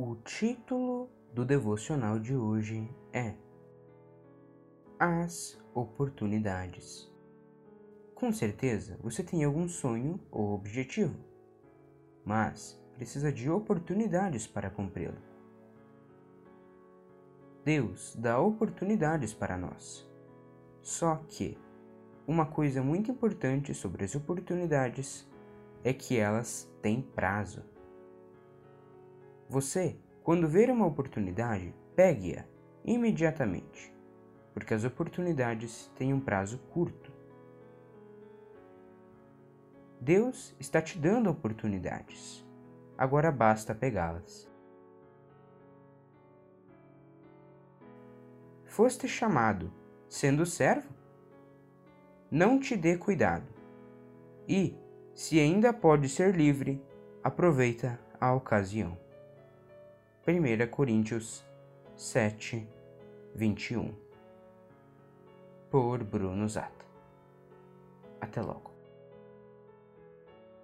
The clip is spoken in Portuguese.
O título do devocional de hoje é As Oportunidades. Com certeza você tem algum sonho ou objetivo, mas precisa de oportunidades para cumpri-lo. Deus dá oportunidades para nós. Só que uma coisa muito importante sobre as oportunidades é que elas têm prazo. Você, quando ver uma oportunidade, pegue-a imediatamente, porque as oportunidades têm um prazo curto. Deus está te dando oportunidades, agora basta pegá-las. Foste chamado, sendo servo? Não te dê cuidado. E, se ainda pode ser livre, aproveita a ocasião. 1 Coríntios 7, 21 Por Bruno Zata. Até logo.